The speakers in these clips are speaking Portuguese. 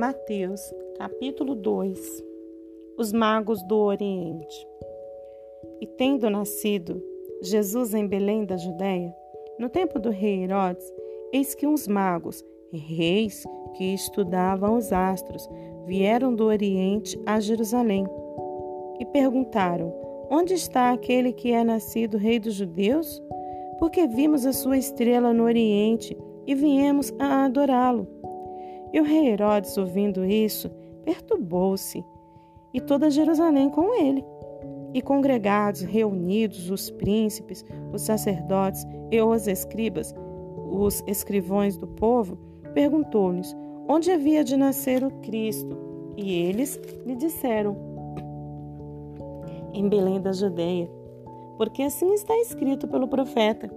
Mateus, capítulo 2 Os magos do Oriente. E tendo nascido Jesus em Belém da Judéia, no tempo do rei Herodes, eis que uns magos, reis que estudavam os astros, vieram do Oriente a Jerusalém e perguntaram: Onde está aquele que é nascido rei dos judeus? Porque vimos a sua estrela no Oriente e viemos a adorá-lo. E o rei Herodes, ouvindo isso, perturbou-se, e toda Jerusalém com ele. E congregados, reunidos, os príncipes, os sacerdotes e os escribas, os escrivões do povo, perguntou-lhes onde havia de nascer o Cristo. E eles lhe disseram: Em Belém da Judeia, porque assim está escrito pelo profeta.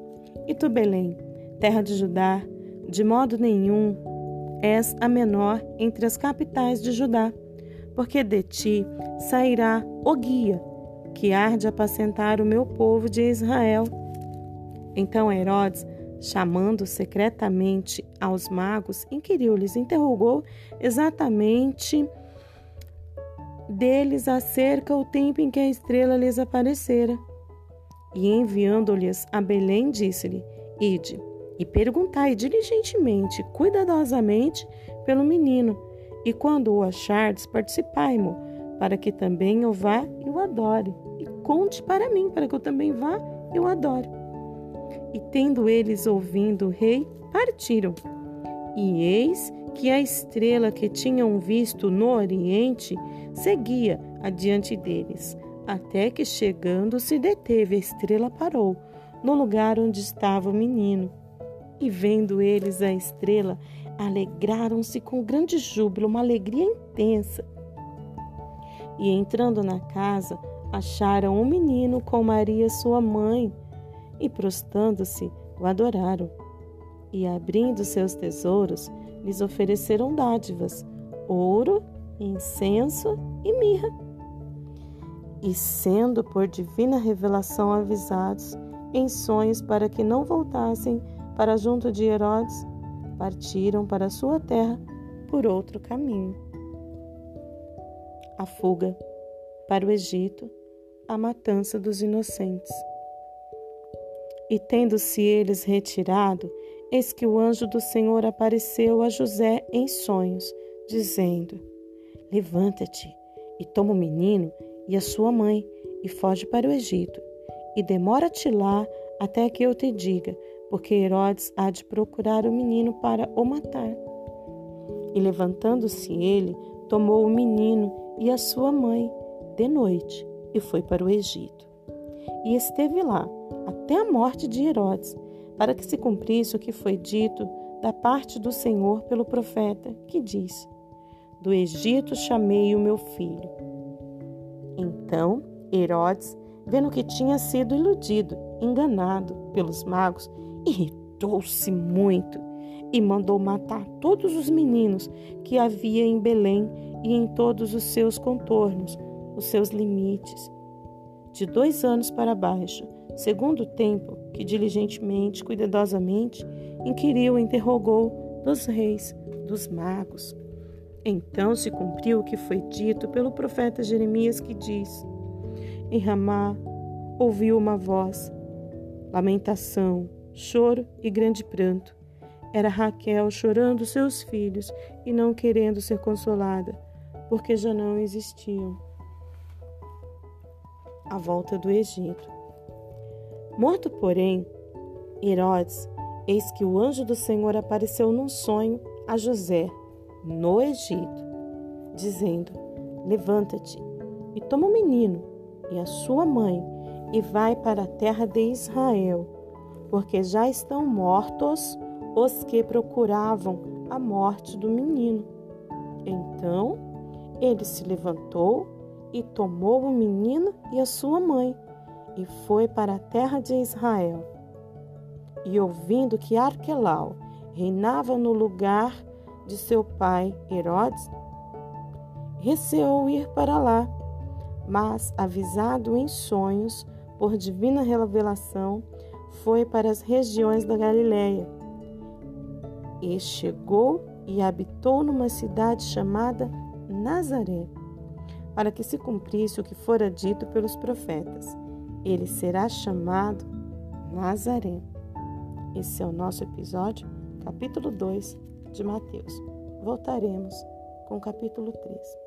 E tu, Belém, terra de Judá, de modo nenhum és a menor entre as capitais de Judá, porque de ti sairá o guia, que há de apacentar o meu povo de Israel. Então Herodes, chamando secretamente aos magos, inquiriu-lhes, interrogou exatamente deles acerca o tempo em que a estrela lhes aparecera. E enviando-lhes a Belém, disse-lhe: Ide e perguntai diligentemente, cuidadosamente pelo menino, e quando o achardes, participai-mo, para que também eu vá e o adore, e conte para mim, para que eu também vá e o adore. E tendo eles ouvindo o rei, partiram. E eis que a estrela que tinham visto no oriente seguia adiante deles, até que chegando se deteve, a estrela parou no lugar onde estava o menino. E vendo eles a estrela, alegraram-se com grande júbilo, uma alegria intensa. E entrando na casa, acharam o menino com Maria, sua mãe, e prostando-se, o adoraram. E abrindo seus tesouros, lhes ofereceram dádivas, ouro, incenso e mirra. E sendo por divina revelação avisados em sonhos para que não voltassem para junto de Herodes, partiram para sua terra por outro caminho. A fuga para o Egito, a matança dos inocentes. E tendo-se eles retirado, eis que o anjo do Senhor apareceu a José em sonhos, dizendo: Levanta-te e toma o menino e a sua mãe e foge para o Egito, e demora-te lá até que eu te diga, porque Herodes há de procurar o menino para o matar. E levantando-se ele, tomou o menino e a sua mãe de noite e foi para o Egito. E esteve lá até a morte de Herodes, para que se cumprisse o que foi dito da parte do Senhor pelo profeta, que diz: Do Egito chamei o meu filho. Então Herodes, vendo que tinha sido iludido, enganado pelos magos, irritou-se muito e mandou matar todos os meninos que havia em Belém e em todos os seus contornos, os seus limites, de dois anos para baixo, segundo o tempo que diligentemente, cuidadosamente, inquiriu e interrogou dos reis, dos magos. Então se cumpriu o que foi dito pelo profeta Jeremias, que diz: Em Ramá ouviu uma voz, lamentação, choro e grande pranto. Era Raquel chorando seus filhos e não querendo ser consolada, porque já não existiam. A volta do Egito. Morto, porém, Herodes, eis que o anjo do Senhor apareceu num sonho a José, no Egito, dizendo: Levanta-te e toma o menino e a sua mãe e vai para a terra de Israel porque já estão mortos os que procuravam a morte do menino. Então ele se levantou e tomou o menino e a sua mãe e foi para a terra de Israel. E ouvindo que Arquelau reinava no lugar de seu pai Herodes, receou ir para lá, mas avisado em sonhos por divina revelação, foi para as regiões da Galiléia e chegou e habitou numa cidade chamada Nazaré, para que se cumprisse o que fora dito pelos profetas. Ele será chamado Nazaré. Esse é o nosso episódio, capítulo 2 de Mateus. Voltaremos com o capítulo 3.